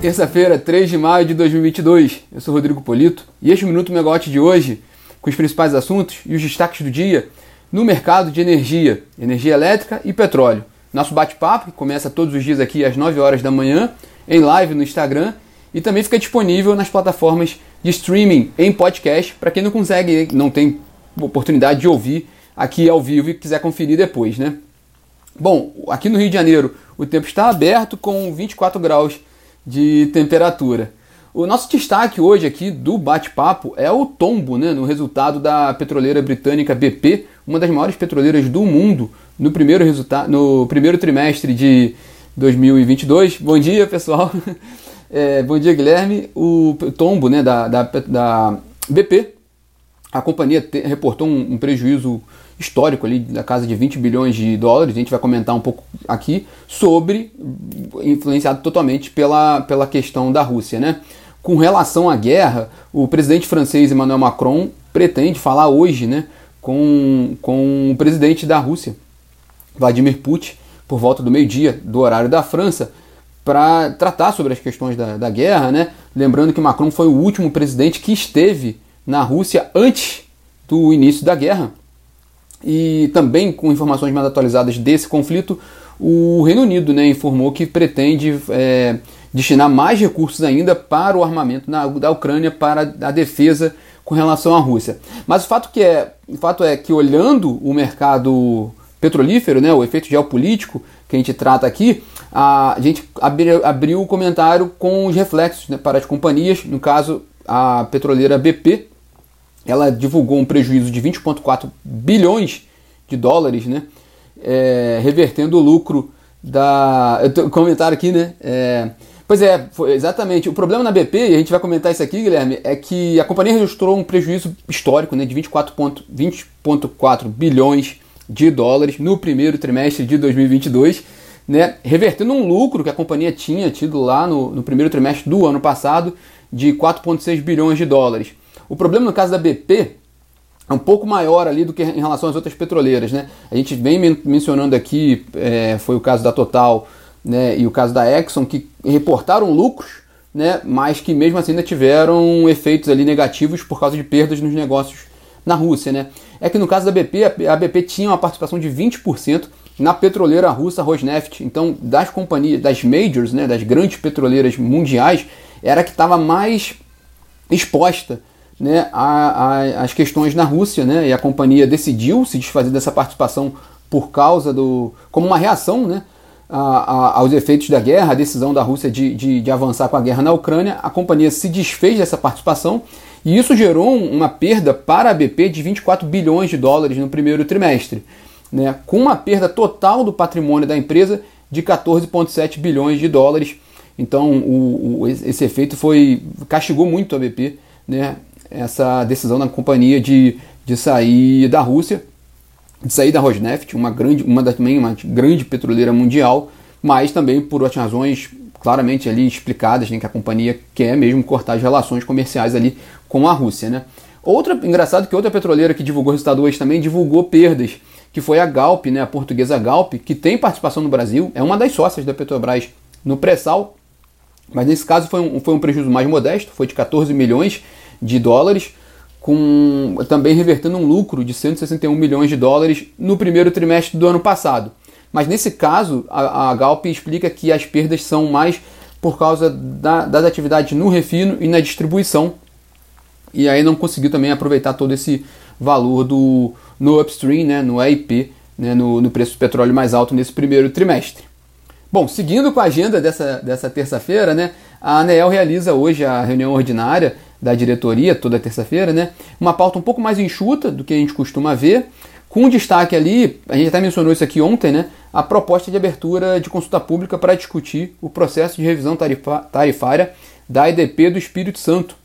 Terça-feira, 3 de maio de 2022. Eu sou Rodrigo Polito e este é o Minuto Megawatt de hoje, com os principais assuntos e os destaques do dia no mercado de energia, energia elétrica e petróleo. Nosso bate-papo, que começa todos os dias aqui às 9 horas da manhã, em live no Instagram e também fica disponível nas plataformas de streaming em podcast para quem não consegue, não tem oportunidade de ouvir aqui ao vivo e quiser conferir depois, né? Bom, aqui no Rio de Janeiro o tempo está aberto com 24 graus de temperatura. O nosso destaque hoje aqui do bate-papo é o tombo né, no resultado da petroleira britânica BP, uma das maiores petroleiras do mundo, no primeiro, resultado, no primeiro trimestre de 2022. Bom dia, pessoal. É, bom dia, Guilherme. O tombo né, da, da, da BP, a companhia reportou um, um prejuízo histórico ali da casa de 20 bilhões de dólares. A gente vai comentar um pouco aqui sobre, influenciado totalmente pela, pela questão da Rússia. Né? Com relação à guerra, o presidente francês Emmanuel Macron pretende falar hoje né, com, com o presidente da Rússia, Vladimir Putin, por volta do meio-dia do horário da França, para tratar sobre as questões da, da guerra. Né? Lembrando que Macron foi o último presidente que esteve na Rússia antes do início da guerra e também com informações mais atualizadas desse conflito, o Reino Unido né, informou que pretende é, destinar mais recursos ainda para o armamento na, da Ucrânia para a defesa com relação à Rússia. Mas o fato, que é, o fato é que olhando o mercado petrolífero, né, o efeito geopolítico que a gente trata aqui, a, gente abriu, abriu o comentário com os reflexos né, para as companhias, no caso a petroleira BP, ela divulgou um prejuízo de 20,4 bilhões de dólares, né? É, revertendo o lucro da. Eu comentário aqui, né? É, pois é, exatamente. O problema na BP, e a gente vai comentar isso aqui, Guilherme, é que a companhia registrou um prejuízo histórico né, de 24,4 20 bilhões de dólares no primeiro trimestre de 2022, né, revertendo um lucro que a companhia tinha tido lá no, no primeiro trimestre do ano passado de 4,6 bilhões de dólares. O problema no caso da BP é um pouco maior ali do que em relação às outras petroleiras, né? A gente vem men mencionando aqui, é, foi o caso da Total né, e o caso da Exxon, que reportaram lucros, né, mas que mesmo assim ainda tiveram efeitos ali negativos por causa de perdas nos negócios na Rússia, né? É que no caso da BP, a BP tinha uma participação de 20% na petroleira russa Rosneft. Então, das companhias, das majors, né, das grandes petroleiras mundiais, era a que estava mais exposta né, a, a, as questões na Rússia, né, e a companhia decidiu se desfazer dessa participação por causa do. como uma reação né, a, aos efeitos da guerra, a decisão da Rússia de, de, de, avançar com a guerra na Ucrânia, a companhia se desfez dessa participação e isso gerou uma perda para a BP de 24 bilhões de dólares no primeiro trimestre, né, com uma perda total do patrimônio da empresa de 14,7 bilhões de dólares. Então, o, o, esse efeito foi castigou muito a BP, né? Essa decisão da companhia de, de sair da Rússia, de sair da Rosneft, uma grande, uma da, também uma grande petroleira mundial, mas também por outras razões claramente ali explicadas, né, que a companhia quer mesmo cortar as relações comerciais ali com a Rússia, né? Outra, engraçado que outra petroleira que divulgou resultado hoje também divulgou perdas, que foi a Galp, né, a portuguesa Galp, que tem participação no Brasil, é uma das sócias da Petrobras no pré-sal, mas nesse caso foi um, foi um prejuízo mais modesto, foi de 14 milhões, de dólares, com também revertendo um lucro de 161 milhões de dólares no primeiro trimestre do ano passado. Mas nesse caso, a, a Galp explica que as perdas são mais por causa da, das atividades no refino e na distribuição. E aí não conseguiu também aproveitar todo esse valor do no upstream, né, no EIP, né, no, no preço do petróleo mais alto nesse primeiro trimestre. Bom, seguindo com a agenda dessa, dessa terça-feira, né, a ANEEL realiza hoje a reunião ordinária da diretoria, toda terça-feira, né? Uma pauta um pouco mais enxuta do que a gente costuma ver, com destaque ali, a gente até mencionou isso aqui ontem, né? A proposta de abertura de consulta pública para discutir o processo de revisão tarifária da EDP do Espírito Santo,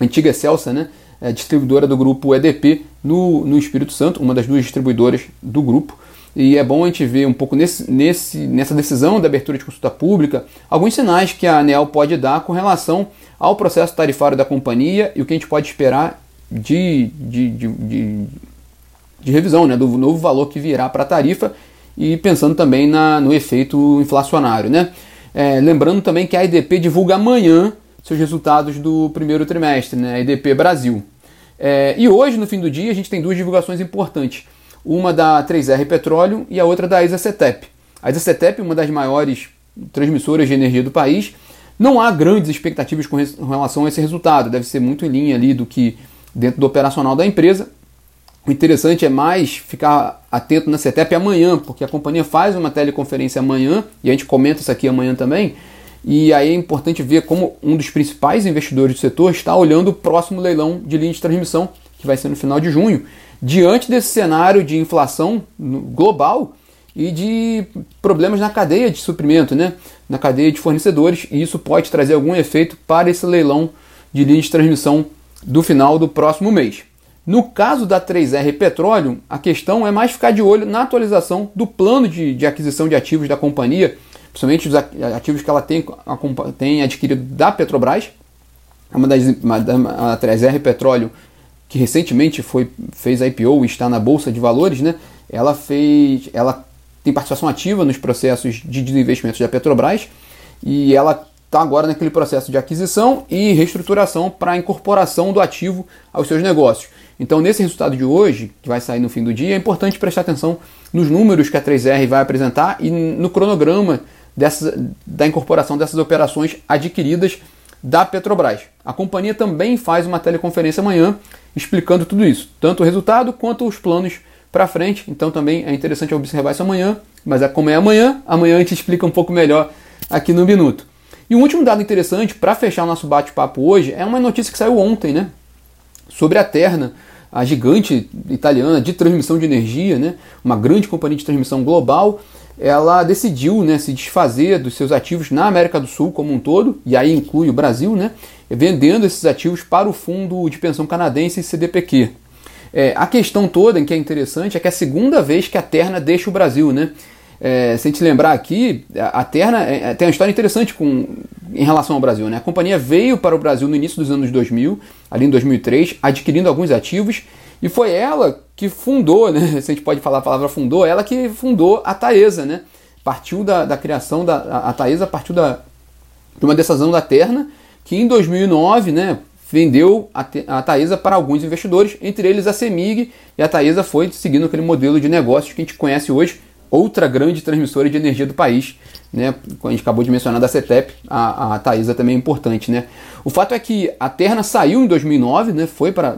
antiga Celsa, né? É distribuidora do grupo EDP no, no Espírito Santo, uma das duas distribuidoras do grupo. E é bom a gente ver um pouco nesse, nesse, nessa decisão da abertura de consulta pública alguns sinais que a ANEL pode dar com relação ao processo tarifário da companhia e o que a gente pode esperar de, de, de, de, de revisão, né, do novo valor que virá para a tarifa e pensando também na, no efeito inflacionário. Né? É, lembrando também que a EDP divulga amanhã seus resultados do primeiro trimestre, né? a EDP Brasil. É, e hoje, no fim do dia, a gente tem duas divulgações importantes. Uma da 3R Petróleo e a outra da ISA-CETEP. A ISA-CETEP uma das maiores transmissoras de energia do país. Não há grandes expectativas com relação a esse resultado. Deve ser muito em linha ali do que dentro do operacional da empresa. O interessante é mais ficar atento na CETEP amanhã, porque a companhia faz uma teleconferência amanhã, e a gente comenta isso aqui amanhã também, e aí é importante ver como um dos principais investidores do setor está olhando o próximo leilão de linha de transmissão, que vai ser no final de junho, diante desse cenário de inflação global e de problemas na cadeia de suprimento, né? na cadeia de fornecedores, e isso pode trazer algum efeito para esse leilão de linha de transmissão do final do próximo mês. No caso da 3R Petróleo, a questão é mais ficar de olho na atualização do plano de, de aquisição de ativos da companhia, principalmente os ativos que ela tem, tem adquirido da Petrobras. É uma das, uma, a 3R Petróleo, que recentemente foi, fez IPO e está na Bolsa de Valores, né? ela, fez, ela tem participação ativa nos processos de desinvestimento da Petrobras e ela está agora naquele processo de aquisição e reestruturação para incorporação do ativo aos seus negócios. Então, nesse resultado de hoje, que vai sair no fim do dia, é importante prestar atenção nos números que a 3R vai apresentar e no cronograma dessa, da incorporação dessas operações adquiridas da Petrobras. A companhia também faz uma teleconferência amanhã explicando tudo isso, tanto o resultado quanto os planos para frente. Então também é interessante observar isso amanhã, mas é como é amanhã, amanhã a gente explica um pouco melhor aqui no minuto. E um último dado interessante para fechar o nosso bate-papo hoje é uma notícia que saiu ontem, né? Sobre a Terna, a gigante italiana de transmissão de energia, né, uma grande companhia de transmissão global, ela decidiu né, se desfazer dos seus ativos na América do Sul como um todo, e aí inclui o Brasil, né, vendendo esses ativos para o fundo de pensão canadense CDPQ. É, a questão toda, em que é interessante, é que é a segunda vez que a Terna deixa o Brasil. Né? É, se a gente lembrar aqui, a Terna é, é, tem uma história interessante com, em relação ao Brasil. Né? A companhia veio para o Brasil no início dos anos 2000, ali em 2003, adquirindo alguns ativos, e foi ela que fundou, né? se a gente pode falar a palavra fundou, ela que fundou a Taesa. Né? Partiu da, da criação da a Taesa, partiu da, de uma decisão da Terna, que em 2009 né, vendeu a, a Taesa para alguns investidores, entre eles a Semig, e a Taesa foi seguindo aquele modelo de negócios que a gente conhece hoje, outra grande transmissora de energia do país, né? A gente acabou de mencionar da CETEP, a, a Taesa também é importante, né? O fato é que a Terna saiu em 2009, né? Foi para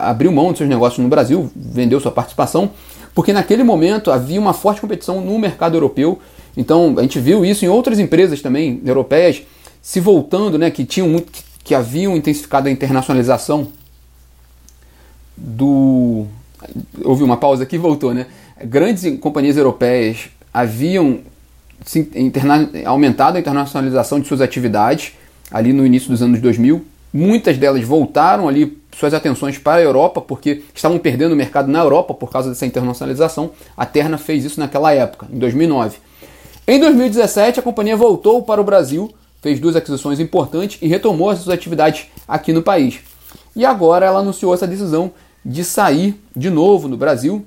abriu mão dos seus negócios no Brasil, vendeu sua participação, porque naquele momento havia uma forte competição no mercado europeu. Então a gente viu isso em outras empresas também europeias se voltando, né? Que tinham muito, que haviam intensificado a internacionalização do houve uma pausa aqui, voltou, né? Grandes companhias europeias haviam interna aumentado a internacionalização de suas atividades ali no início dos anos 2000. Muitas delas voltaram ali suas atenções para a Europa porque estavam perdendo o mercado na Europa por causa dessa internacionalização. A Terna fez isso naquela época, em 2009. Em 2017, a companhia voltou para o Brasil, fez duas aquisições importantes e retomou as suas atividades aqui no país. E agora ela anunciou essa decisão de sair de novo no Brasil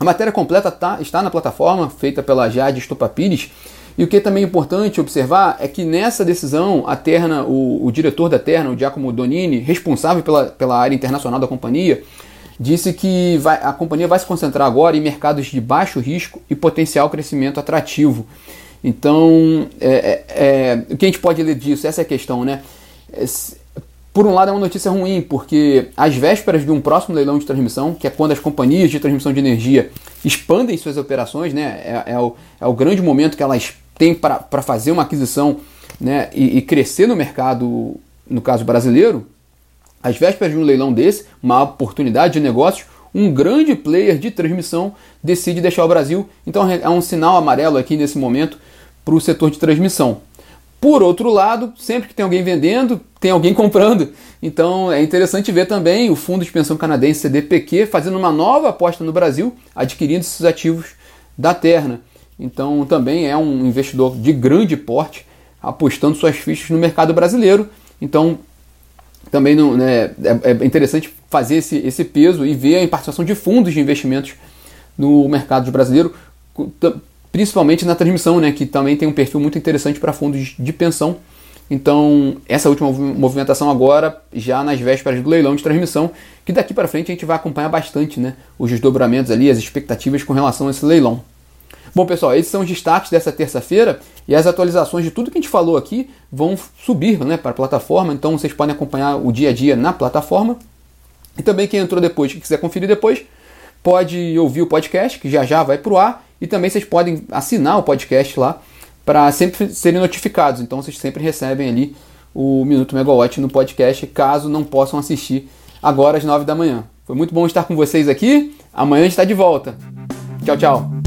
a matéria completa tá, está na plataforma, feita pela Jade Estopapires. E o que é também importante observar é que nessa decisão, a Terna, o, o diretor da Terna, o Giacomo Donini, responsável pela, pela área internacional da companhia, disse que vai, a companhia vai se concentrar agora em mercados de baixo risco e potencial crescimento atrativo. Então, é, é, é, o que a gente pode ler disso? Essa é a questão, né? É, por um lado é uma notícia ruim, porque às vésperas de um próximo leilão de transmissão, que é quando as companhias de transmissão de energia expandem suas operações, né, é, é, o, é o grande momento que elas têm para fazer uma aquisição né, e, e crescer no mercado, no caso brasileiro, às vésperas de um leilão desse, uma oportunidade de negócio, um grande player de transmissão decide deixar o Brasil. Então é um sinal amarelo aqui nesse momento para o setor de transmissão. Por outro lado, sempre que tem alguém vendendo, tem alguém comprando. Então é interessante ver também o fundo de pensão canadense CDPQ fazendo uma nova aposta no Brasil, adquirindo esses ativos da Terna. Então também é um investidor de grande porte apostando suas fichas no mercado brasileiro. Então também não, né, é, é interessante fazer esse, esse peso e ver a participação de fundos de investimentos no mercado brasileiro, principalmente na transmissão, né, que também tem um perfil muito interessante para fundos de pensão. Então, essa última movimentação agora, já nas vésperas do leilão de transmissão, que daqui para frente a gente vai acompanhar bastante né, os desdobramentos ali, as expectativas com relação a esse leilão. Bom, pessoal, esses são os destaques dessa terça-feira e as atualizações de tudo que a gente falou aqui vão subir né, para a plataforma, então vocês podem acompanhar o dia a dia na plataforma. E também quem entrou depois, que quiser conferir depois, pode ouvir o podcast, que já já vai para o ar, e também vocês podem assinar o podcast lá para sempre serem notificados. Então vocês sempre recebem ali o Minuto Megawatt no podcast, caso não possam assistir agora às 9 da manhã. Foi muito bom estar com vocês aqui. Amanhã a gente está de volta. Tchau, tchau.